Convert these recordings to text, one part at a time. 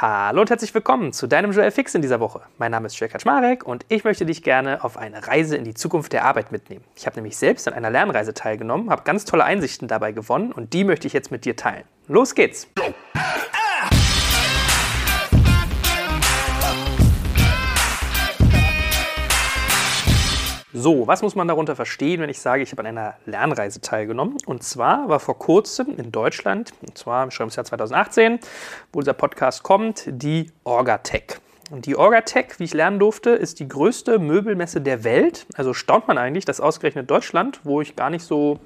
Hallo und herzlich willkommen zu deinem Joel Fix in dieser Woche. Mein Name ist Jörg Kaczmarek und ich möchte dich gerne auf eine Reise in die Zukunft der Arbeit mitnehmen. Ich habe nämlich selbst an einer Lernreise teilgenommen, habe ganz tolle Einsichten dabei gewonnen und die möchte ich jetzt mit dir teilen. Los geht's! So, was muss man darunter verstehen, wenn ich sage, ich habe an einer Lernreise teilgenommen? Und zwar war vor kurzem in Deutschland, und zwar im Jahr 2018, wo dieser Podcast kommt, die Orgatech. Und die Orgatech, wie ich lernen durfte, ist die größte Möbelmesse der Welt. Also staunt man eigentlich, dass ausgerechnet Deutschland, wo ich gar nicht so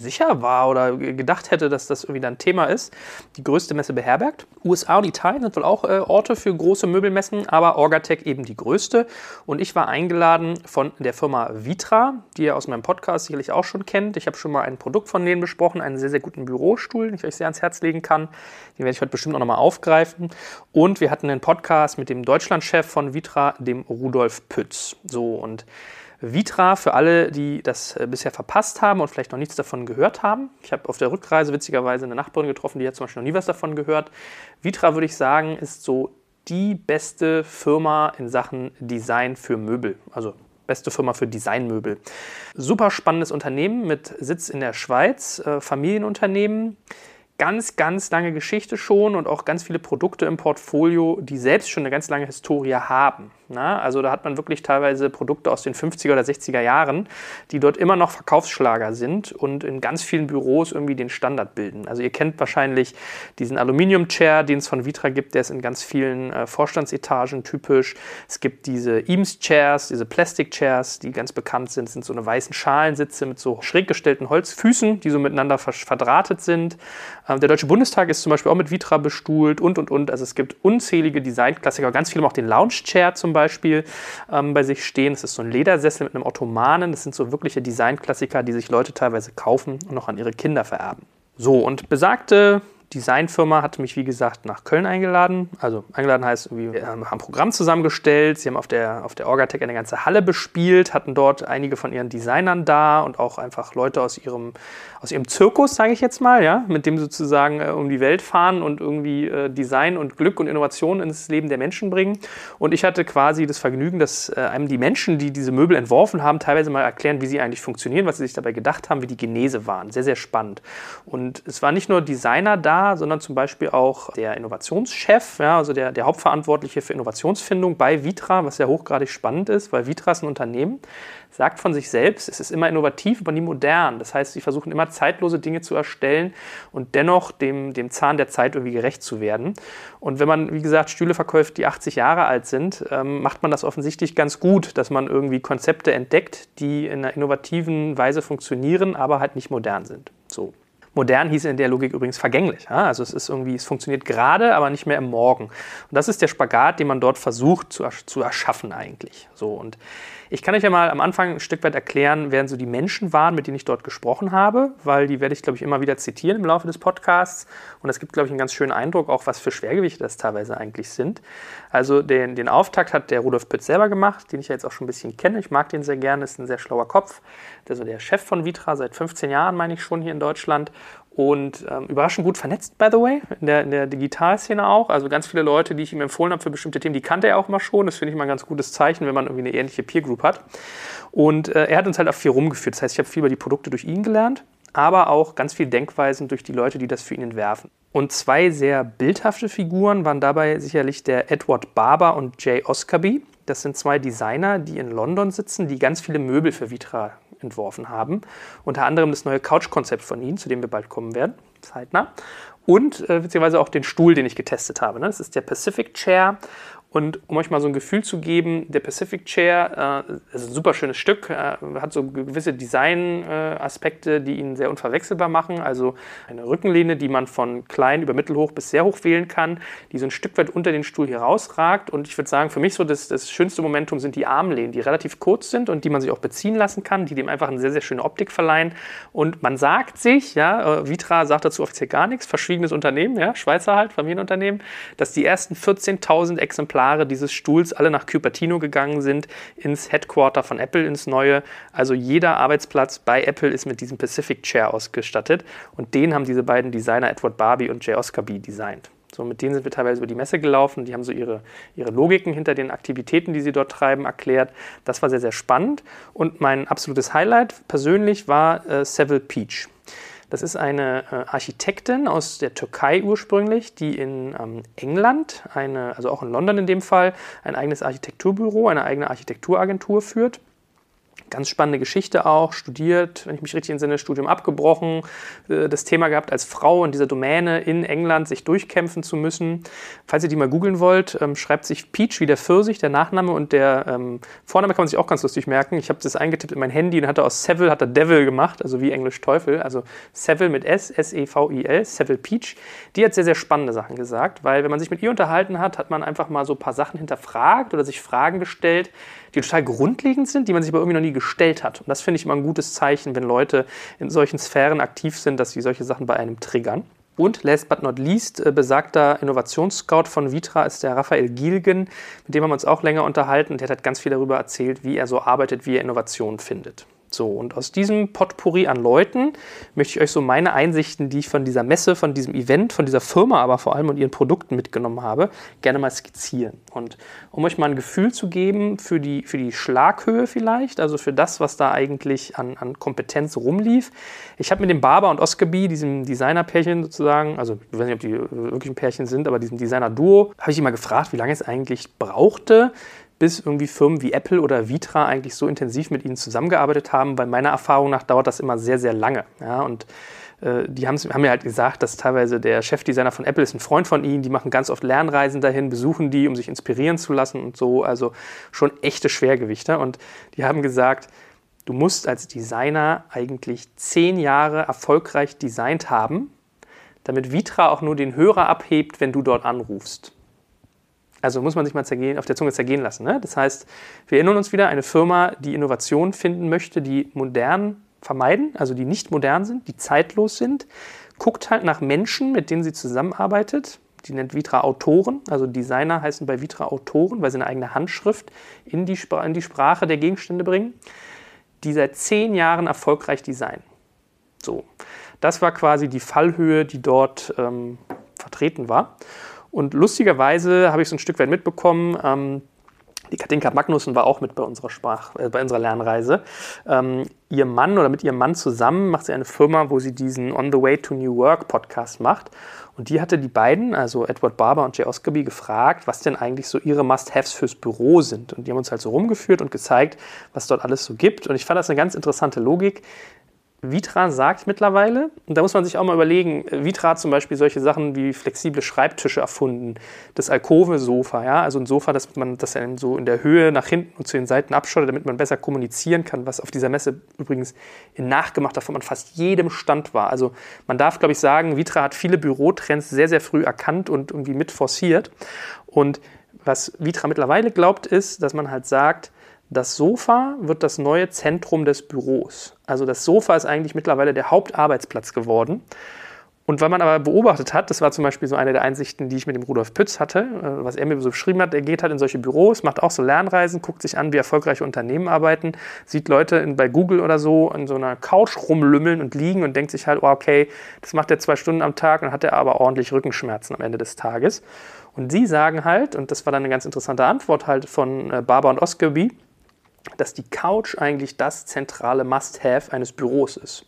sicher war oder gedacht hätte, dass das irgendwie ein Thema ist, die größte Messe beherbergt. USA und Italien sind wohl auch äh, Orte für große Möbelmessen, aber Orgatec eben die größte. Und ich war eingeladen von der Firma Vitra, die ihr aus meinem Podcast sicherlich auch schon kennt. Ich habe schon mal ein Produkt von denen besprochen, einen sehr, sehr guten Bürostuhl, den ich euch sehr ans Herz legen kann. Den werde ich heute bestimmt auch nochmal aufgreifen. Und wir hatten einen Podcast mit dem Deutschlandchef von Vitra, dem Rudolf Pütz. So und Vitra für alle, die das äh, bisher verpasst haben und vielleicht noch nichts davon gehört haben. Ich habe auf der Rückreise witzigerweise eine Nachbarin getroffen, die hat zum Beispiel noch nie was davon gehört. Vitra, würde ich sagen, ist so die beste Firma in Sachen Design für Möbel. Also beste Firma für Designmöbel. Super spannendes Unternehmen mit Sitz in der Schweiz, äh, Familienunternehmen ganz, ganz lange Geschichte schon und auch ganz viele Produkte im Portfolio, die selbst schon eine ganz lange Historie haben. Na, also da hat man wirklich teilweise Produkte aus den 50er oder 60er Jahren, die dort immer noch Verkaufsschlager sind und in ganz vielen Büros irgendwie den Standard bilden. Also ihr kennt wahrscheinlich diesen Aluminium-Chair, den es von Vitra gibt, der ist in ganz vielen äh, Vorstandsetagen typisch. Es gibt diese Eames-Chairs, diese Plastic-Chairs, die ganz bekannt sind, das sind so eine weißen Schalensitze mit so schräg gestellten Holzfüßen, die so miteinander verdrahtet sind. Ähm, der Deutsche Bundestag ist zum Beispiel auch mit Vitra bestuhlt und, und, und. Also es gibt unzählige Designklassiker, ganz viele haben auch den Lounge-Chair zum Beispiel Beispiel ähm, bei sich stehen. Das ist so ein Ledersessel mit einem Ottomanen. Das sind so wirkliche Designklassiker, die sich Leute teilweise kaufen und noch an ihre Kinder vererben. So, und besagte Designfirma hat mich, wie gesagt, nach Köln eingeladen. Also eingeladen heißt, wir haben ein Programm zusammengestellt. Sie haben auf der, auf der Orgatec eine ganze Halle bespielt, hatten dort einige von ihren Designern da und auch einfach Leute aus ihrem, aus ihrem Zirkus, sage ich jetzt mal, ja, mit dem sozusagen äh, um die Welt fahren und irgendwie äh, Design und Glück und Innovation ins Leben der Menschen bringen. Und ich hatte quasi das Vergnügen, dass äh, einem die Menschen, die diese Möbel entworfen haben, teilweise mal erklären, wie sie eigentlich funktionieren, was sie sich dabei gedacht haben, wie die Genese waren. Sehr, sehr spannend. Und es war nicht nur Designer da, sondern zum Beispiel auch der Innovationschef, ja, also der, der Hauptverantwortliche für Innovationsfindung bei Vitra, was ja hochgradig spannend ist, weil Vitra ist ein Unternehmen, sagt von sich selbst, es ist immer innovativ, aber nie modern. Das heißt, sie versuchen immer zeitlose Dinge zu erstellen und dennoch dem, dem Zahn der Zeit irgendwie gerecht zu werden. Und wenn man, wie gesagt, Stühle verkauft, die 80 Jahre alt sind, ähm, macht man das offensichtlich ganz gut, dass man irgendwie Konzepte entdeckt, die in einer innovativen Weise funktionieren, aber halt nicht modern sind. So. Modern hieß in der Logik übrigens vergänglich. Also es ist irgendwie, es funktioniert gerade, aber nicht mehr im Morgen. Und das ist der Spagat, den man dort versucht zu, zu erschaffen eigentlich. So und ich kann euch ja mal am Anfang ein Stück weit erklären, wer so die Menschen waren, mit denen ich dort gesprochen habe, weil die werde ich, glaube ich, immer wieder zitieren im Laufe des Podcasts. Und das gibt, glaube ich, einen ganz schönen Eindruck, auch was für Schwergewichte das teilweise eigentlich sind. Also den, den Auftakt hat der Rudolf Pütz selber gemacht, den ich ja jetzt auch schon ein bisschen kenne. Ich mag den sehr gerne, ist ein sehr schlauer Kopf. Der so der Chef von Vitra seit 15 Jahren, meine ich schon, hier in Deutschland und ähm, überraschend gut vernetzt, by the way, in der, in der Digitalszene auch. Also ganz viele Leute, die ich ihm empfohlen habe für bestimmte Themen, die kannte er auch mal schon. Das finde ich mal ein ganz gutes Zeichen, wenn man irgendwie eine ähnliche Peer Group hat. Und äh, er hat uns halt auch viel rumgeführt. Das heißt, ich habe viel über die Produkte durch ihn gelernt, aber auch ganz viel Denkweisen durch die Leute, die das für ihn entwerfen. Und zwei sehr bildhafte Figuren waren dabei sicherlich der Edward Barber und Jay Oscarby. Das sind zwei Designer, die in London sitzen, die ganz viele Möbel für Vitra entworfen haben. Unter anderem das neue Couch-Konzept von ihnen, zu dem wir bald kommen werden, zeitnah. Und äh, beziehungsweise auch den Stuhl, den ich getestet habe. Ne? Das ist der Pacific Chair und um euch mal so ein Gefühl zu geben, der Pacific Chair äh, ist ein super schönes Stück, äh, hat so gewisse Design-Aspekte, äh, die ihn sehr unverwechselbar machen. Also eine Rückenlehne, die man von klein über mittelhoch bis sehr hoch wählen kann, die so ein Stück weit unter den Stuhl hier rausragt. Und ich würde sagen, für mich so das, das schönste Momentum sind die Armlehnen, die relativ kurz sind und die man sich auch beziehen lassen kann, die dem einfach eine sehr, sehr schöne Optik verleihen. Und man sagt sich, ja, äh, Vitra sagt dazu offiziell gar nichts, verschwiegenes Unternehmen, ja, Schweizer halt, Familienunternehmen, dass die ersten 14.000 Exemplare Exemplare dieses Stuhls alle nach Cupertino gegangen sind, ins Headquarter von Apple, ins neue. Also jeder Arbeitsplatz bei Apple ist mit diesem Pacific Chair ausgestattet und den haben diese beiden Designer Edward Barbie und Jay Oscar B designt. So, mit denen sind wir teilweise über die Messe gelaufen. Die haben so ihre, ihre Logiken hinter den Aktivitäten, die sie dort treiben, erklärt. Das war sehr, sehr spannend. Und mein absolutes Highlight persönlich war äh, Seville Peach. Das ist eine äh, Architektin aus der Türkei ursprünglich, die in ähm, England, eine, also auch in London in dem Fall, ein eigenes Architekturbüro, eine eigene Architekturagentur führt Ganz spannende Geschichte auch, studiert, wenn ich mich richtig entsinne, Studium abgebrochen, äh, das Thema gehabt, als Frau in dieser Domäne in England sich durchkämpfen zu müssen. Falls ihr die mal googeln wollt, ähm, schreibt sich Peach wie der Pfirsich, der Nachname und der ähm, Vorname kann man sich auch ganz lustig merken. Ich habe das eingetippt in mein Handy und hatte aus Seville hat er Devil gemacht, also wie Englisch Teufel, also Seville mit S, S-E-V-I-L, Seville Peach. Die hat sehr, sehr spannende Sachen gesagt, weil wenn man sich mit ihr unterhalten hat, hat man einfach mal so ein paar Sachen hinterfragt oder sich Fragen gestellt, die total grundlegend sind, die man sich aber irgendwie noch nie gestellt hat. Und das finde ich immer ein gutes Zeichen, wenn Leute in solchen Sphären aktiv sind, dass sie solche Sachen bei einem triggern. Und last but not least, äh, besagter Innovationsscout von Vitra ist der Raphael Gielgen, mit dem haben wir uns auch länger unterhalten und der hat ganz viel darüber erzählt, wie er so arbeitet, wie er Innovationen findet. So, und aus diesem Potpourri an Leuten möchte ich euch so meine Einsichten, die ich von dieser Messe, von diesem Event, von dieser Firma aber vor allem und ihren Produkten mitgenommen habe, gerne mal skizzieren. Und um euch mal ein Gefühl zu geben für die, für die Schlaghöhe vielleicht, also für das, was da eigentlich an, an Kompetenz rumlief. Ich habe mit dem Barber und Oscarby, diesem Designer-Pärchen sozusagen, also ich weiß nicht, ob die wirklich ein Pärchen sind, aber diesem Designer-Duo, habe ich immer gefragt, wie lange es eigentlich brauchte, bis irgendwie Firmen wie Apple oder Vitra eigentlich so intensiv mit ihnen zusammengearbeitet haben. Bei meiner Erfahrung nach dauert das immer sehr, sehr lange. Ja, und äh, die haben mir halt gesagt, dass teilweise der Chefdesigner von Apple ist ein Freund von ihnen, die machen ganz oft Lernreisen dahin, besuchen die, um sich inspirieren zu lassen und so. Also schon echte Schwergewichte. Und die haben gesagt, du musst als Designer eigentlich zehn Jahre erfolgreich designt haben, damit Vitra auch nur den Hörer abhebt, wenn du dort anrufst. Also muss man sich mal zergehen, auf der Zunge zergehen lassen. Ne? Das heißt, wir erinnern uns wieder, eine Firma, die Innovationen finden möchte, die modern vermeiden, also die nicht modern sind, die zeitlos sind, guckt halt nach Menschen, mit denen sie zusammenarbeitet. Die nennt Vitra Autoren, also Designer heißen bei Vitra Autoren, weil sie eine eigene Handschrift in die, Spra in die Sprache der Gegenstände bringen, die seit zehn Jahren erfolgreich designen. So, das war quasi die Fallhöhe, die dort ähm, vertreten war. Und lustigerweise habe ich so ein Stück weit mitbekommen, ähm, die Katinka Magnussen war auch mit bei unserer, Sprach, äh, bei unserer Lernreise. Ähm, ihr Mann oder mit ihrem Mann zusammen macht sie eine Firma, wo sie diesen On the Way to New Work Podcast macht. Und die hatte die beiden, also Edward Barber und Jay Oscarby, gefragt, was denn eigentlich so ihre Must-Haves fürs Büro sind. Und die haben uns halt so rumgeführt und gezeigt, was dort alles so gibt. Und ich fand das eine ganz interessante Logik. Vitra sagt mittlerweile, und da muss man sich auch mal überlegen, Vitra hat zum Beispiel solche Sachen wie flexible Schreibtische erfunden, das Alkove-Sofa, ja, also ein Sofa, das man das so in der Höhe nach hinten und zu den Seiten abschottet, damit man besser kommunizieren kann, was auf dieser Messe übrigens in nachgemachter Form an fast jedem Stand war. Also man darf, glaube ich, sagen, Vitra hat viele Bürotrends sehr, sehr früh erkannt und irgendwie mit forciert. Und was Vitra mittlerweile glaubt, ist, dass man halt sagt, das Sofa wird das neue Zentrum des Büros. Also das Sofa ist eigentlich mittlerweile der Hauptarbeitsplatz geworden. Und weil man aber beobachtet hat, das war zum Beispiel so eine der Einsichten, die ich mit dem Rudolf Pütz hatte, äh, was er mir so beschrieben hat, er geht halt in solche Büros, macht auch so Lernreisen, guckt sich an, wie erfolgreiche Unternehmen arbeiten, sieht Leute bei Google oder so in so einer Couch rumlümmeln und liegen und denkt sich halt, oh, okay, das macht er zwei Stunden am Tag und hat er aber ordentlich Rückenschmerzen am Ende des Tages. Und sie sagen halt, und das war dann eine ganz interessante Antwort halt von äh, Barbara und Oscarby, dass die Couch eigentlich das zentrale Must-Have eines Büros ist.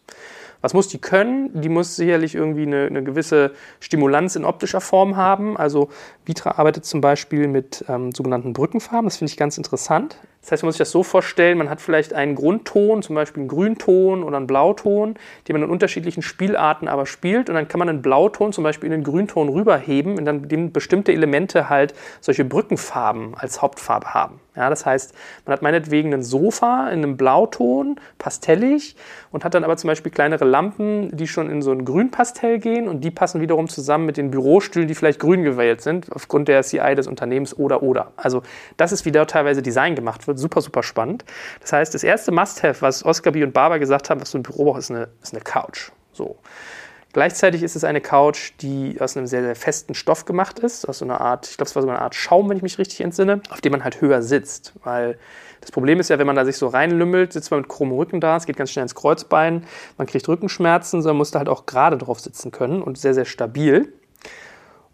Was muss die können? Die muss sicherlich irgendwie eine, eine, gewisse Stimulanz in optischer Form haben. Also Vitra arbeitet zum Beispiel mit ähm, sogenannten Brückenfarben. Das finde ich ganz interessant. Das heißt, man muss sich das so vorstellen, man hat vielleicht einen Grundton, zum Beispiel einen Grünton oder einen Blauton, den man in unterschiedlichen Spielarten aber spielt. Und dann kann man einen Blauton zum Beispiel in den Grünton rüberheben, und dann bestimmte Elemente halt solche Brückenfarben als Hauptfarbe haben. Ja, das heißt, man hat meinetwegen ein Sofa in einem Blauton, pastellig, und hat dann aber zum Beispiel kleinere Lampen, die schon in so ein Grünpastell gehen und die passen wiederum zusammen mit den Bürostühlen, die vielleicht grün gewählt sind, aufgrund der CI des Unternehmens oder oder. Also das ist, wie da teilweise Design gemacht wird, super, super spannend. Das heißt, das erste Must-Have, was Oscar B. und Barber gesagt haben, was so ein Büro braucht, ist eine, ist eine Couch. So. Gleichzeitig ist es eine Couch, die aus einem sehr, sehr festen Stoff gemacht ist, aus so einer Art, ich glaube, es war so eine Art Schaum, wenn ich mich richtig entsinne, auf dem man halt höher sitzt. Weil das Problem ist ja, wenn man da sich so reinlümmelt, sitzt man mit chromem Rücken da, es geht ganz schnell ins Kreuzbein, man kriegt Rückenschmerzen, sondern muss da halt auch gerade drauf sitzen können und sehr, sehr stabil.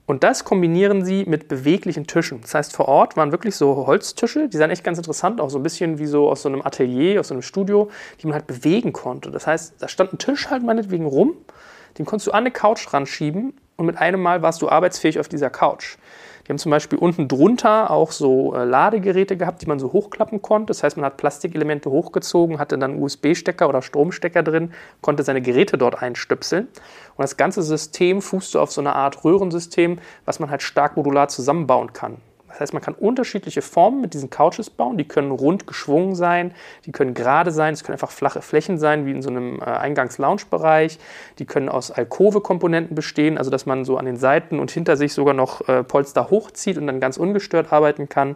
Und das kombinieren sie mit beweglichen Tischen. Das heißt, vor Ort waren wirklich so Holztische, die sahen echt ganz interessant auch so ein bisschen wie so aus so einem Atelier, aus so einem Studio, die man halt bewegen konnte. Das heißt, da stand ein Tisch halt meinetwegen rum, den konntest du an eine Couch ranschieben und mit einem Mal warst du arbeitsfähig auf dieser Couch. Die haben zum Beispiel unten drunter auch so äh, Ladegeräte gehabt, die man so hochklappen konnte. Das heißt, man hat Plastikelemente hochgezogen, hatte dann USB-Stecker oder Stromstecker drin, konnte seine Geräte dort einstöpseln. Und das ganze System fußte auf so eine Art Röhrensystem, was man halt stark modular zusammenbauen kann. Das heißt, man kann unterschiedliche Formen mit diesen Couches bauen. Die können rund geschwungen sein, die können gerade sein, es können einfach flache Flächen sein, wie in so einem äh, Eingangs-Lounge-Bereich. Die können aus Alkove-Komponenten bestehen, also dass man so an den Seiten und hinter sich sogar noch äh, Polster hochzieht und dann ganz ungestört arbeiten kann.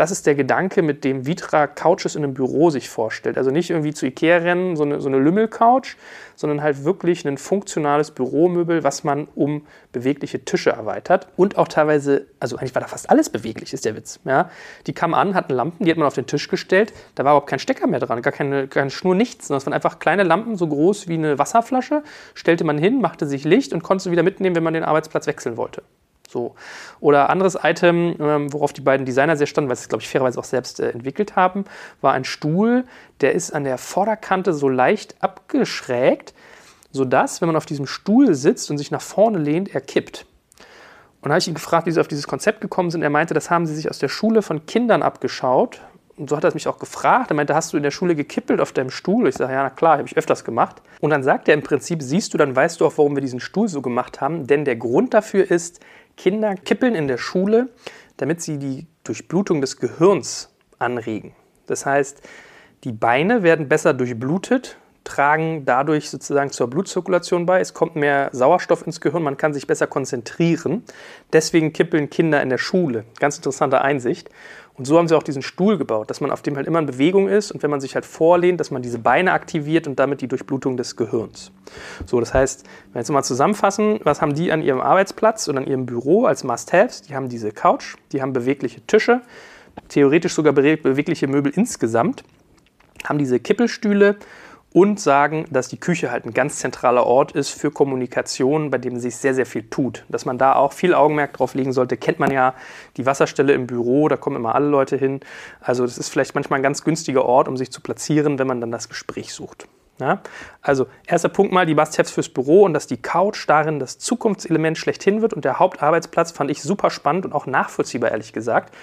Das ist der Gedanke, mit dem Vitra Couches in einem Büro sich vorstellt. Also nicht irgendwie zu Ikea rennen, so eine, so eine Lümmel-Couch, sondern halt wirklich ein funktionales Büromöbel, was man um bewegliche Tische erweitert. Und auch teilweise, also eigentlich war da fast alles beweglich, ist der Witz. Ja? Die kamen an, hatten Lampen, die hat man auf den Tisch gestellt. Da war überhaupt kein Stecker mehr dran, gar keine, keine Schnur, nichts. Sondern es waren einfach kleine Lampen, so groß wie eine Wasserflasche. Stellte man hin, machte sich Licht und konnte sie wieder mitnehmen, wenn man den Arbeitsplatz wechseln wollte. So. Oder anderes Item, ähm, worauf die beiden Designer sehr standen, weil sie es, glaube ich, fairerweise auch selbst äh, entwickelt haben, war ein Stuhl, der ist an der Vorderkante so leicht abgeschrägt, sodass, wenn man auf diesem Stuhl sitzt und sich nach vorne lehnt, er kippt. Und da habe ich ihn gefragt, wie sie auf dieses Konzept gekommen sind. Er meinte, das haben sie sich aus der Schule von Kindern abgeschaut. Und so hat er mich auch gefragt. Er meinte, hast du in der Schule gekippelt auf deinem Stuhl? Ich sage, ja, na klar, habe ich öfters gemacht. Und dann sagt er im Prinzip, siehst du, dann weißt du auch, warum wir diesen Stuhl so gemacht haben. Denn der Grund dafür ist, Kinder kippeln in der Schule, damit sie die Durchblutung des Gehirns anregen. Das heißt, die Beine werden besser durchblutet, tragen dadurch sozusagen zur Blutzirkulation bei. Es kommt mehr Sauerstoff ins Gehirn, man kann sich besser konzentrieren. Deswegen kippeln Kinder in der Schule. Ganz interessante Einsicht. Und so haben sie auch diesen Stuhl gebaut, dass man auf dem halt immer in Bewegung ist und wenn man sich halt vorlehnt, dass man diese Beine aktiviert und damit die Durchblutung des Gehirns. So, das heißt, wenn wir jetzt mal zusammenfassen, was haben die an ihrem Arbeitsplatz oder an ihrem Büro als Must-Haves? Die haben diese Couch, die haben bewegliche Tische, theoretisch sogar bewegliche Möbel insgesamt, haben diese Kippelstühle und sagen, dass die Küche halt ein ganz zentraler Ort ist für Kommunikation, bei dem sich sehr, sehr viel tut. Dass man da auch viel Augenmerk drauf legen sollte, kennt man ja die Wasserstelle im Büro, da kommen immer alle Leute hin. Also das ist vielleicht manchmal ein ganz günstiger Ort, um sich zu platzieren, wenn man dann das Gespräch sucht. Ja? Also erster Punkt mal die Must-Haves fürs Büro und dass die Couch darin das Zukunftselement schlechthin wird und der Hauptarbeitsplatz fand ich super spannend und auch nachvollziehbar, ehrlich gesagt.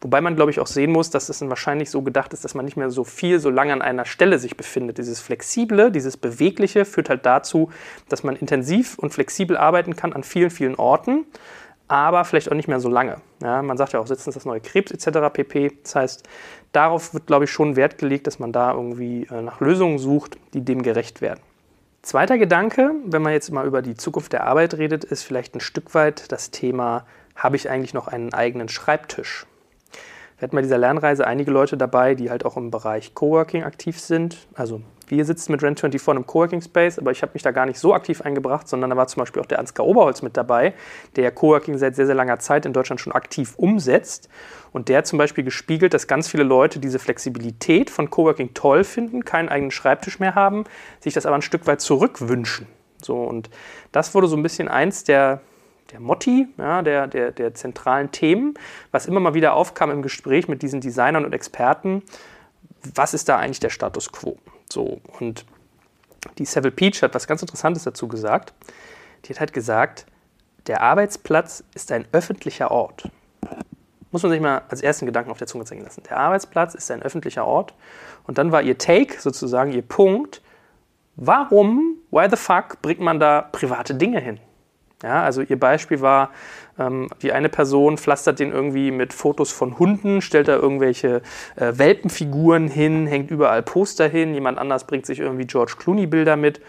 Wobei man, glaube ich, auch sehen muss, dass es dann wahrscheinlich so gedacht ist, dass man nicht mehr so viel, so lange an einer Stelle sich befindet. Dieses Flexible, dieses Bewegliche führt halt dazu, dass man intensiv und flexibel arbeiten kann an vielen, vielen Orten, aber vielleicht auch nicht mehr so lange. Ja, man sagt ja auch, sitzen das neue Krebs etc. pp. Das heißt, darauf wird, glaube ich, schon Wert gelegt, dass man da irgendwie äh, nach Lösungen sucht, die dem gerecht werden. Zweiter Gedanke, wenn man jetzt mal über die Zukunft der Arbeit redet, ist vielleicht ein Stück weit das Thema, habe ich eigentlich noch einen eigenen Schreibtisch? Wir hatten bei dieser Lernreise einige Leute dabei, die halt auch im Bereich Coworking aktiv sind. Also wir sitzen mit Rent24 in einem Coworking Space, aber ich habe mich da gar nicht so aktiv eingebracht, sondern da war zum Beispiel auch der Ansgar Oberholz mit dabei, der Coworking seit sehr, sehr langer Zeit in Deutschland schon aktiv umsetzt. Und der hat zum Beispiel gespiegelt, dass ganz viele Leute diese Flexibilität von Coworking toll finden, keinen eigenen Schreibtisch mehr haben, sich das aber ein Stück weit zurückwünschen. So, und das wurde so ein bisschen eins der der Motti, ja, der, der, der zentralen Themen, was immer mal wieder aufkam im Gespräch mit diesen Designern und Experten. Was ist da eigentlich der Status quo? So, und die Seville Peach hat was ganz Interessantes dazu gesagt. Die hat halt gesagt, der Arbeitsplatz ist ein öffentlicher Ort. Muss man sich mal als ersten Gedanken auf der Zunge zeigen lassen. Der Arbeitsplatz ist ein öffentlicher Ort. Und dann war ihr Take, sozusagen ihr Punkt, warum, why the fuck, bringt man da private Dinge hin? Ja, also ihr Beispiel war, ähm, die eine Person pflastert den irgendwie mit Fotos von Hunden, stellt da irgendwelche äh, Welpenfiguren hin, hängt überall Poster hin, jemand anders bringt sich irgendwie George Clooney-Bilder mit.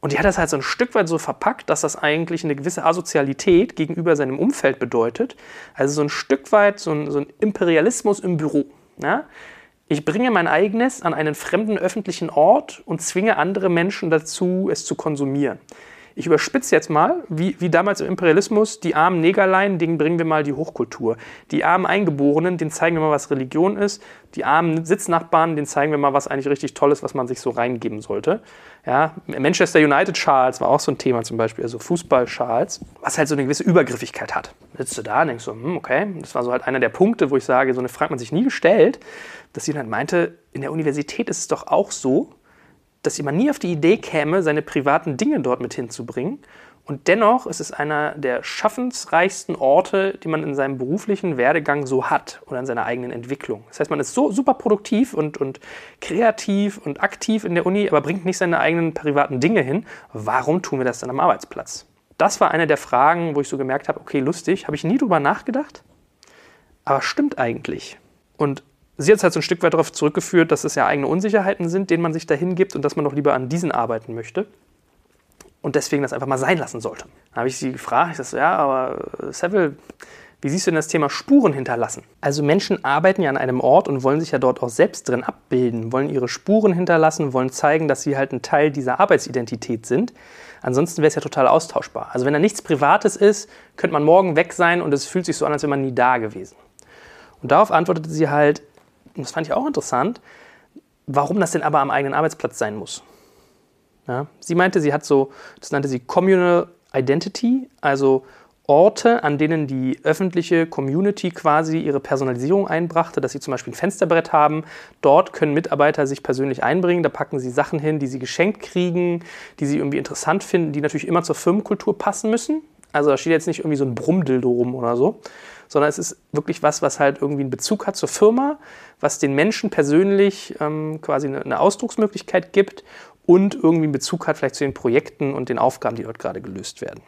Und die hat das halt so ein Stück weit so verpackt, dass das eigentlich eine gewisse Asozialität gegenüber seinem Umfeld bedeutet. Also so ein Stück weit so ein, so ein Imperialismus im Büro. Ja? Ich bringe mein eigenes an einen fremden öffentlichen Ort und zwinge andere Menschen dazu, es zu konsumieren. Ich überspitze jetzt mal, wie, wie damals im Imperialismus, die armen Negerlein, denen bringen wir mal die Hochkultur. Die armen Eingeborenen, denen zeigen wir mal, was Religion ist. Die armen Sitznachbarn, denen zeigen wir mal, was eigentlich richtig toll ist, was man sich so reingeben sollte. Ja, Manchester United Charles war auch so ein Thema zum Beispiel, also Fußball-Charles, was halt so eine gewisse Übergriffigkeit hat. Sitzt du da und denkst so, hm, okay, das war so halt einer der Punkte, wo ich sage, so eine Frage hat man sich nie gestellt, dass jemand meinte, in der Universität ist es doch auch so, dass jemand nie auf die Idee käme, seine privaten Dinge dort mit hinzubringen. Und dennoch ist es einer der schaffensreichsten Orte, die man in seinem beruflichen Werdegang so hat oder in seiner eigenen Entwicklung. Das heißt, man ist so super produktiv und, und kreativ und aktiv in der Uni, aber bringt nicht seine eigenen privaten Dinge hin. Warum tun wir das dann am Arbeitsplatz? Das war eine der Fragen, wo ich so gemerkt habe, okay, lustig, habe ich nie drüber nachgedacht, aber stimmt eigentlich. Und sie hat es halt so ein Stück weit darauf zurückgeführt, dass es ja eigene Unsicherheiten sind, denen man sich dahin gibt und dass man doch lieber an diesen arbeiten möchte und deswegen das einfach mal sein lassen sollte. Dann habe ich sie gefragt, ich sage so, ja, aber äh, Seville, wie siehst du denn das Thema Spuren hinterlassen? Also Menschen arbeiten ja an einem Ort und wollen sich ja dort auch selbst drin abbilden, wollen ihre Spuren hinterlassen, wollen zeigen, dass sie halt ein Teil dieser Arbeitsidentität sind. Ansonsten wäre es ja total austauschbar. Also wenn da nichts Privates ist, könnte man morgen weg sein und es fühlt sich so an, als wäre man nie da gewesen. Und darauf antwortete sie halt, und das fand ich auch interessant, warum das denn aber am eigenen Arbeitsplatz sein muss. Ja, sie meinte, sie hat so, das nannte sie Communal Identity, also Orte, an denen die öffentliche Community quasi ihre Personalisierung einbrachte, dass sie zum Beispiel ein Fensterbrett haben. Dort können Mitarbeiter sich persönlich einbringen, da packen sie Sachen hin, die sie geschenkt kriegen, die sie irgendwie interessant finden, die natürlich immer zur Firmenkultur passen müssen. Also da steht jetzt nicht irgendwie so ein Brummdildo rum oder so, sondern es ist wirklich was, was halt irgendwie einen Bezug hat zur Firma, was den Menschen persönlich ähm, quasi eine, eine Ausdrucksmöglichkeit gibt und irgendwie einen Bezug hat vielleicht zu den Projekten und den Aufgaben, die dort gerade gelöst werden.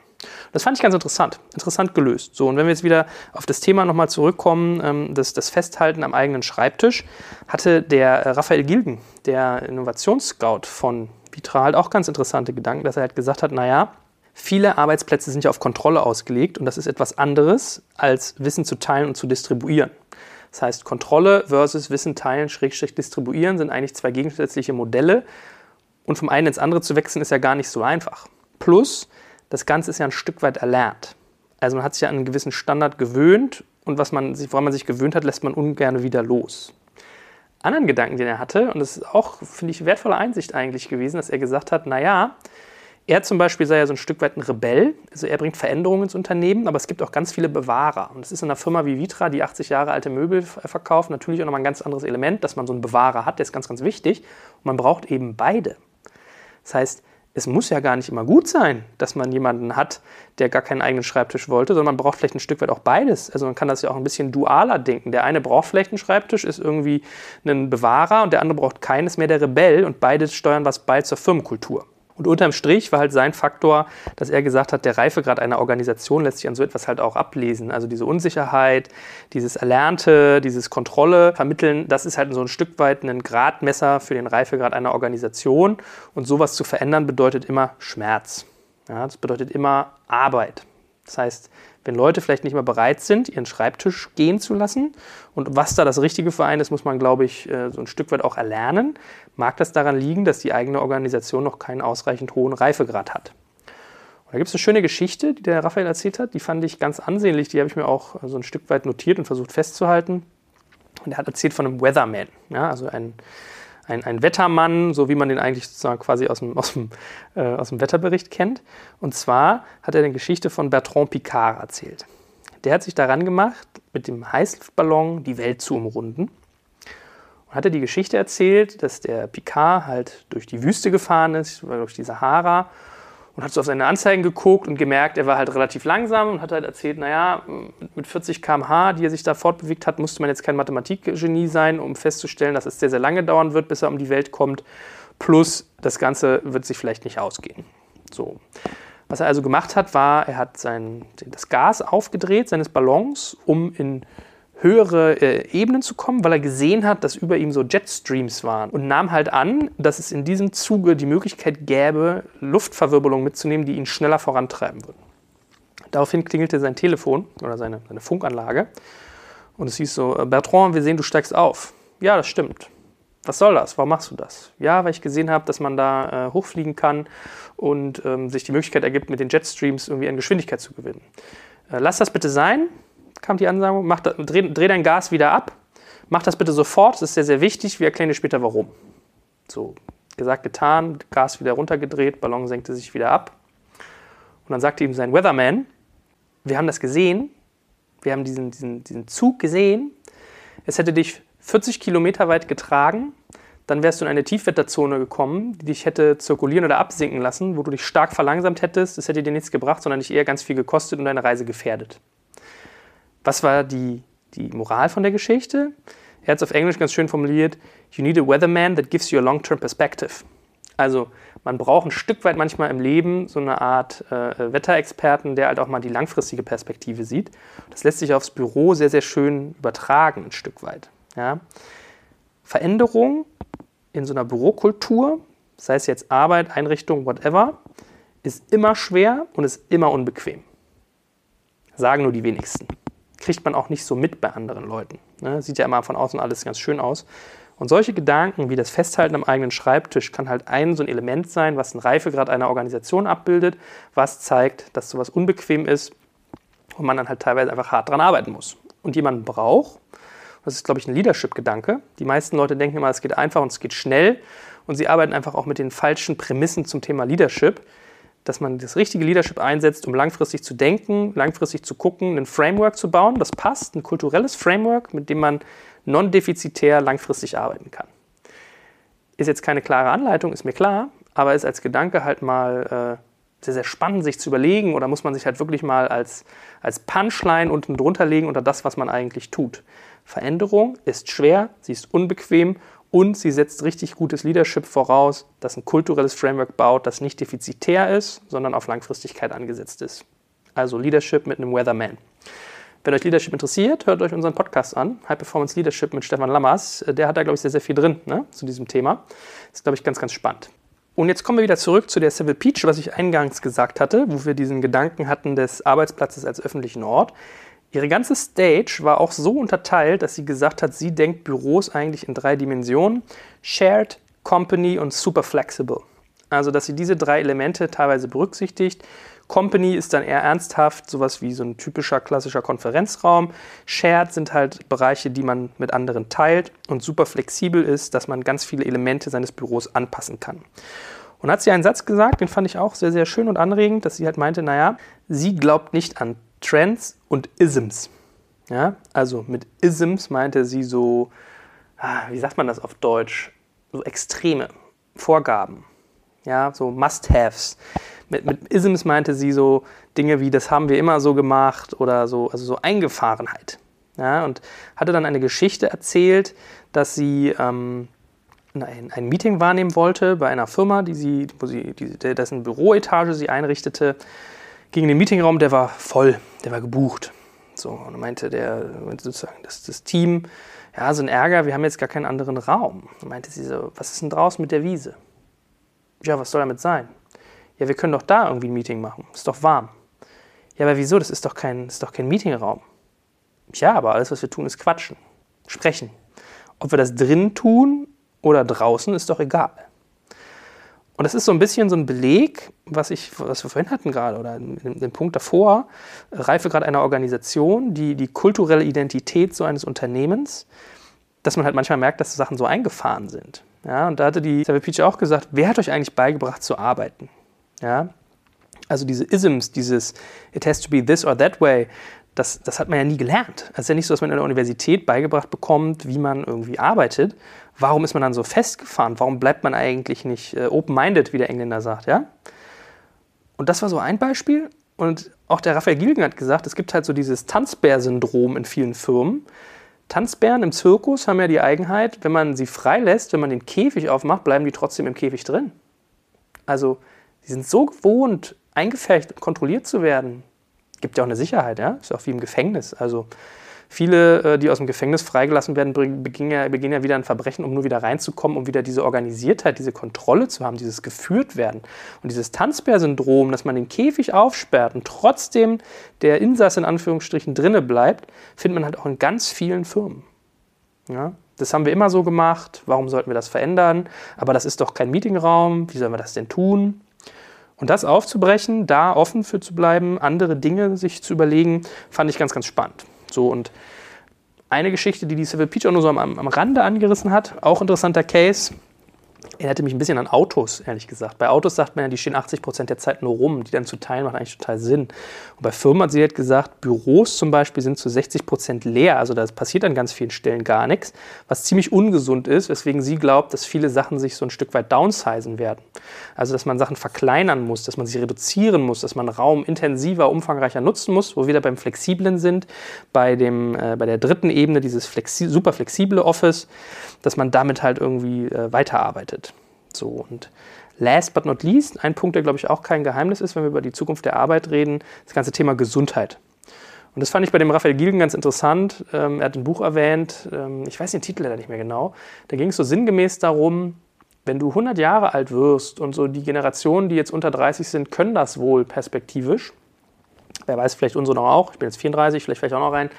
Das fand ich ganz interessant, interessant gelöst. So, und wenn wir jetzt wieder auf das Thema nochmal zurückkommen, ähm, das, das Festhalten am eigenen Schreibtisch, hatte der äh, Raphael Gilgen, der Innovationsscout von Vitra, halt auch ganz interessante Gedanken, dass er halt gesagt hat, naja, Viele Arbeitsplätze sind ja auf Kontrolle ausgelegt und das ist etwas anderes, als Wissen zu teilen und zu distribuieren. Das heißt, Kontrolle versus Wissen teilen, Schrägstrich distribuieren sind eigentlich zwei gegensätzliche Modelle und vom einen ins andere zu wechseln ist ja gar nicht so einfach. Plus, das Ganze ist ja ein Stück weit erlernt. Also man hat sich ja an einen gewissen Standard gewöhnt und was man, woran man sich gewöhnt hat, lässt man ungern wieder los. Anderen Gedanken, den er hatte, und das ist auch, finde ich, wertvolle Einsicht eigentlich gewesen, dass er gesagt hat, naja, er zum Beispiel sei ja so ein Stück weit ein Rebell, also er bringt Veränderungen ins Unternehmen, aber es gibt auch ganz viele Bewahrer. Und das ist in einer Firma wie Vitra, die 80 Jahre alte Möbel verkauft, natürlich auch nochmal ein ganz anderes Element, dass man so einen Bewahrer hat, der ist ganz, ganz wichtig. Und man braucht eben beide. Das heißt, es muss ja gar nicht immer gut sein, dass man jemanden hat, der gar keinen eigenen Schreibtisch wollte, sondern man braucht vielleicht ein Stück weit auch beides. Also man kann das ja auch ein bisschen dualer denken. Der eine braucht vielleicht einen Schreibtisch, ist irgendwie ein Bewahrer und der andere braucht keines mehr der Rebell und beide steuern was bei zur Firmenkultur. Und unterm Strich war halt sein Faktor, dass er gesagt hat, der Reifegrad einer Organisation lässt sich an so etwas halt auch ablesen. Also diese Unsicherheit, dieses Erlernte, dieses Kontrolle vermitteln, das ist halt so ein Stück weit ein Gradmesser für den Reifegrad einer Organisation. Und sowas zu verändern bedeutet immer Schmerz. Ja, das bedeutet immer Arbeit. Das heißt, wenn Leute vielleicht nicht mehr bereit sind, ihren Schreibtisch gehen zu lassen. Und was da das Richtige für einen ist, muss man, glaube ich, äh, so ein Stück weit auch erlernen. Mag das daran liegen, dass die eigene Organisation noch keinen ausreichend hohen Reifegrad hat. Und da gibt es eine schöne Geschichte, die der Raphael erzählt hat. Die fand ich ganz ansehnlich. Die habe ich mir auch so ein Stück weit notiert und versucht festzuhalten. Und er hat erzählt von einem Weatherman, ja, also ein ein, ein Wettermann, so wie man den eigentlich sozusagen quasi aus dem, aus, dem, äh, aus dem Wetterbericht kennt. Und zwar hat er eine Geschichte von Bertrand Picard erzählt. Der hat sich daran gemacht, mit dem Heißluftballon die Welt zu umrunden. Und hat er die Geschichte erzählt, dass der Picard halt durch die Wüste gefahren ist, durch die Sahara und hat so auf seine Anzeigen geguckt und gemerkt, er war halt relativ langsam und hat halt erzählt, naja, mit 40 km/h, die er sich da fortbewegt hat, musste man jetzt kein Mathematikgenie sein, um festzustellen, dass es sehr, sehr lange dauern wird, bis er um die Welt kommt. Plus, das Ganze wird sich vielleicht nicht ausgehen. So. Was er also gemacht hat, war, er hat sein, das Gas aufgedreht seines Ballons, um in höhere äh, Ebenen zu kommen, weil er gesehen hat, dass über ihm so Jetstreams waren und nahm halt an, dass es in diesem Zuge die Möglichkeit gäbe, Luftverwirbelung mitzunehmen, die ihn schneller vorantreiben würden. Daraufhin klingelte sein Telefon oder seine, seine Funkanlage und es hieß so, äh, Bertrand, wir sehen, du steigst auf. Ja, das stimmt. Was soll das? Warum machst du das? Ja, weil ich gesehen habe, dass man da äh, hochfliegen kann und ähm, sich die Möglichkeit ergibt, mit den Jetstreams irgendwie an Geschwindigkeit zu gewinnen. Äh, lass das bitte sein, kam die Ansage. Mach dreh, dreh dein Gas wieder ab. Mach das bitte sofort, das ist sehr, sehr wichtig. Wir erklären dir später warum. So, gesagt, getan, Gas wieder runtergedreht, Ballon senkte sich wieder ab. Und dann sagte ihm sein Weatherman, wir haben das gesehen, wir haben diesen, diesen, diesen Zug gesehen, es hätte dich 40 Kilometer weit getragen, dann wärst du in eine Tiefwetterzone gekommen, die dich hätte zirkulieren oder absinken lassen, wo du dich stark verlangsamt hättest. Das hätte dir nichts gebracht, sondern dich eher ganz viel gekostet und deine Reise gefährdet. Was war die, die Moral von der Geschichte? Er hat es auf Englisch ganz schön formuliert: You need a weatherman that gives you a long-term perspective. Also man braucht ein Stück weit manchmal im Leben so eine Art äh, Wetterexperten, der halt auch mal die langfristige Perspektive sieht. Das lässt sich aufs Büro sehr, sehr schön übertragen, ein Stück weit. Ja. Veränderung in so einer Bürokultur, sei es jetzt Arbeit, Einrichtung, whatever, ist immer schwer und ist immer unbequem. Sagen nur die wenigsten. Kriegt man auch nicht so mit bei anderen Leuten. Ne? Sieht ja immer von außen alles ganz schön aus. Und solche Gedanken wie das Festhalten am eigenen Schreibtisch kann halt ein so ein Element sein, was einen Reifegrad einer Organisation abbildet, was zeigt, dass sowas unbequem ist und man dann halt teilweise einfach hart dran arbeiten muss. Und jemanden braucht, das ist, glaube ich, ein Leadership-Gedanke. Die meisten Leute denken immer, es geht einfach und es geht schnell. Und sie arbeiten einfach auch mit den falschen Prämissen zum Thema Leadership, dass man das richtige Leadership einsetzt, um langfristig zu denken, langfristig zu gucken, ein Framework zu bauen, das passt, ein kulturelles Framework, mit dem man non-defizitär langfristig arbeiten kann. Ist jetzt keine klare Anleitung, ist mir klar, aber ist als Gedanke halt mal äh, sehr, sehr spannend, sich zu überlegen oder muss man sich halt wirklich mal als, als Punchline unten drunter legen unter das, was man eigentlich tut. Veränderung ist schwer, sie ist unbequem und sie setzt richtig gutes Leadership voraus, das ein kulturelles Framework baut, das nicht defizitär ist, sondern auf Langfristigkeit angesetzt ist. Also Leadership mit einem Weatherman. Wenn euch Leadership interessiert, hört euch unseren Podcast an. High Performance Leadership mit Stefan Lammers. Der hat da, glaube ich, sehr, sehr viel drin ne, zu diesem Thema. Ist, glaube ich, ganz, ganz spannend. Und jetzt kommen wir wieder zurück zu der Civil Peach, was ich eingangs gesagt hatte, wo wir diesen Gedanken hatten des Arbeitsplatzes als öffentlichen Ort. Ihre ganze Stage war auch so unterteilt, dass sie gesagt hat, sie denkt Büros eigentlich in drei Dimensionen: Shared, Company und Super Flexible. Also, dass sie diese drei Elemente teilweise berücksichtigt Company ist dann eher ernsthaft, sowas wie so ein typischer klassischer Konferenzraum. Shared sind halt Bereiche, die man mit anderen teilt und super flexibel ist, dass man ganz viele Elemente seines Büros anpassen kann. Und hat sie einen Satz gesagt, den fand ich auch sehr, sehr schön und anregend, dass sie halt meinte, naja, sie glaubt nicht an Trends und Isms. Ja, also mit Isms meinte sie so, ah, wie sagt man das auf Deutsch, so extreme Vorgaben, ja, so Must-Haves mit, mit Isms meinte sie so Dinge wie, das haben wir immer so gemacht oder so, also so Eingefahrenheit. Ja, und hatte dann eine Geschichte erzählt, dass sie ähm, ein, ein, Meeting wahrnehmen wollte bei einer Firma, die sie, wo sie, die, dessen Büroetage sie einrichtete, gegen den Meetingraum, der war voll, der war gebucht. So, und meinte der, sozusagen das, das Team, ja, so ein Ärger, wir haben jetzt gar keinen anderen Raum. Und meinte sie so, was ist denn draußen mit der Wiese? Ja, was soll damit sein? Ja, wir können doch da irgendwie ein Meeting machen. Ist doch warm. Ja, aber wieso? Das ist doch kein, ist doch kein Meetingraum. Ja, aber alles, was wir tun, ist quatschen. Sprechen. Ob wir das drin tun oder draußen, ist doch egal. Und das ist so ein bisschen so ein Beleg, was, ich, was wir vorhin hatten gerade, oder den Punkt davor, Reife gerade einer Organisation, die, die kulturelle Identität so eines Unternehmens, dass man halt manchmal merkt, dass Sachen so eingefahren sind. Ja, und da hatte die Savage Peach auch gesagt, wer hat euch eigentlich beigebracht zu arbeiten? Ja? Also diese Isms, dieses It has to be this or that way, das, das hat man ja nie gelernt. Es ist ja nicht so, dass man in der Universität beigebracht bekommt, wie man irgendwie arbeitet. Warum ist man dann so festgefahren? Warum bleibt man eigentlich nicht äh, open-minded, wie der Engländer sagt, ja? Und das war so ein Beispiel. Und auch der Raphael Gilgen hat gesagt, es gibt halt so dieses Tanzbär-Syndrom in vielen Firmen. Tanzbären im Zirkus haben ja die Eigenheit, wenn man sie freilässt, wenn man den Käfig aufmacht, bleiben die trotzdem im Käfig drin. Also die sind so gewohnt, eingefärbt und kontrolliert zu werden. Gibt ja auch eine Sicherheit, ja. Ist auch wie im Gefängnis. Also viele, äh, die aus dem Gefängnis freigelassen werden, beginnen ja, beginnen ja wieder ein Verbrechen, um nur wieder reinzukommen, um wieder diese Organisiertheit, diese Kontrolle zu haben, dieses geführt werden. Und dieses Tanzbär-Syndrom, dass man den Käfig aufsperrt und trotzdem der Insass in Anführungsstrichen drinne bleibt, findet man halt auch in ganz vielen Firmen. Ja? Das haben wir immer so gemacht. Warum sollten wir das verändern? Aber das ist doch kein Meetingraum. Wie sollen wir das denn tun? Und das aufzubrechen, da offen für zu bleiben, andere Dinge sich zu überlegen, fand ich ganz, ganz spannend. So und eine Geschichte, die die Civil Peach auch nur so am, am Rande angerissen hat, auch interessanter Case, erinnerte mich ein bisschen an Autos, ehrlich gesagt. Bei Autos sagt man ja, die stehen 80 Prozent der Zeit nur rum. Die dann zu teilen macht eigentlich total Sinn. Und bei Firmen hat sie halt gesagt, Büros zum Beispiel sind zu 60 Prozent leer. Also da passiert an ganz vielen Stellen gar nichts, was ziemlich ungesund ist, weswegen sie glaubt, dass viele Sachen sich so ein Stück weit downsizen werden. Also dass man Sachen verkleinern muss, dass man sie reduzieren muss, dass man Raum intensiver, umfangreicher nutzen muss, wo wir wieder beim Flexiblen sind, bei, dem, äh, bei der dritten Ebene, dieses flexi super flexible Office, dass man damit halt irgendwie äh, weiterarbeitet. So und last but not least, ein Punkt, der glaube ich auch kein Geheimnis ist, wenn wir über die Zukunft der Arbeit reden, das ganze Thema Gesundheit. Und das fand ich bei dem Raphael Gilgen ganz interessant. Ähm, er hat ein Buch erwähnt, ähm, ich weiß den Titel leider nicht mehr genau. Da ging es so sinngemäß darum, wenn du 100 Jahre alt wirst und so die Generationen, die jetzt unter 30 sind, können das wohl perspektivisch wer weiß, vielleicht unsere noch auch, ich bin jetzt 34, vielleicht vielleicht auch noch rein.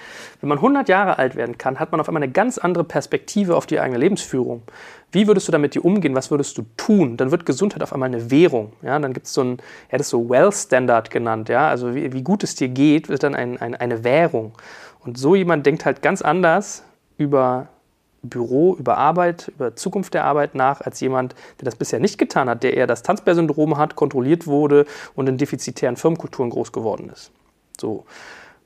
Wenn man 100 Jahre alt werden kann, hat man auf einmal eine ganz andere Perspektive auf die eigene Lebensführung. Wie würdest du damit dir umgehen? Was würdest du tun? Dann wird Gesundheit auf einmal eine Währung. Ja, dann gibt es so ein, er hat es so Well-Standard genannt. Ja, also wie, wie, gut es dir geht, wird dann ein, ein, eine Währung. Und so jemand denkt halt ganz anders über Büro, über Arbeit, über Zukunft der Arbeit nach, als jemand, der das bisher nicht getan hat, der eher das Tanzbär-Syndrom hat, kontrolliert wurde und in defizitären Firmenkulturen groß geworden ist. So.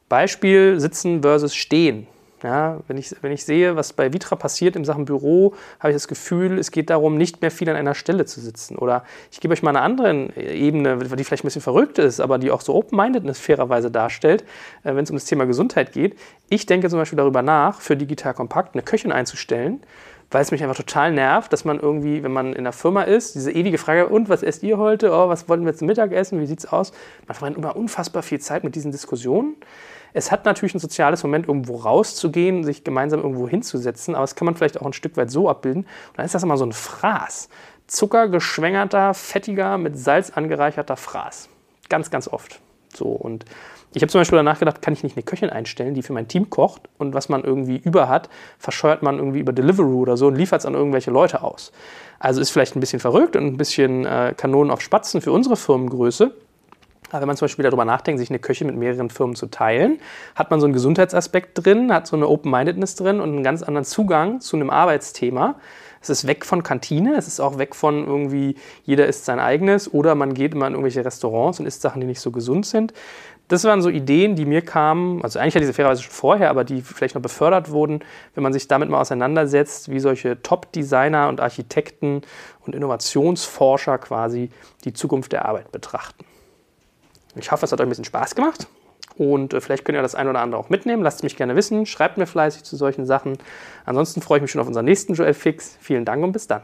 Beispiel Sitzen versus Stehen. Ja, wenn, ich, wenn ich sehe, was bei Vitra passiert in Sachen Büro, habe ich das Gefühl, es geht darum, nicht mehr viel an einer Stelle zu sitzen. Oder ich gebe euch mal eine andere Ebene, die vielleicht ein bisschen verrückt ist, aber die auch so Open-Mindedness fairerweise darstellt, äh, wenn es um das Thema Gesundheit geht. Ich denke zum Beispiel darüber nach, für Digital Kompakt eine Köchin einzustellen, weil es mich einfach total nervt, dass man irgendwie, wenn man in der Firma ist, diese ewige Frage, und was esst ihr heute? Oh, was wollen wir zum Mittag essen? Wie sieht es aus? Man verbrennt immer unfassbar viel Zeit mit diesen Diskussionen. Es hat natürlich ein soziales Moment, irgendwo rauszugehen, sich gemeinsam irgendwo hinzusetzen, aber das kann man vielleicht auch ein Stück weit so abbilden. Und dann ist das immer so ein Fraß. Zuckergeschwängerter, fettiger, mit Salz angereicherter Fraß. Ganz, ganz oft. So und ich habe zum Beispiel danach gedacht, kann ich nicht eine Köchin einstellen, die für mein Team kocht und was man irgendwie über hat, verscheuert man irgendwie über Deliveroo oder so und liefert es an irgendwelche Leute aus. Also ist vielleicht ein bisschen verrückt und ein bisschen äh, Kanonen auf Spatzen für unsere Firmengröße. Aber wenn man zum Beispiel darüber nachdenkt, sich eine Küche mit mehreren Firmen zu teilen, hat man so einen Gesundheitsaspekt drin, hat so eine Open-Mindedness drin und einen ganz anderen Zugang zu einem Arbeitsthema. Es ist weg von Kantine, es ist auch weg von irgendwie, jeder isst sein eigenes oder man geht immer in irgendwelche Restaurants und isst Sachen, die nicht so gesund sind. Das waren so Ideen, die mir kamen, also eigentlich hatte ich sie fairerweise schon vorher, aber die vielleicht noch befördert wurden, wenn man sich damit mal auseinandersetzt, wie solche Top-Designer und Architekten und Innovationsforscher quasi die Zukunft der Arbeit betrachten. Ich hoffe, es hat euch ein bisschen Spaß gemacht und äh, vielleicht könnt ihr das ein oder andere auch mitnehmen. Lasst mich gerne wissen, schreibt mir fleißig zu solchen Sachen. Ansonsten freue ich mich schon auf unseren nächsten Joel Fix. Vielen Dank und bis dann.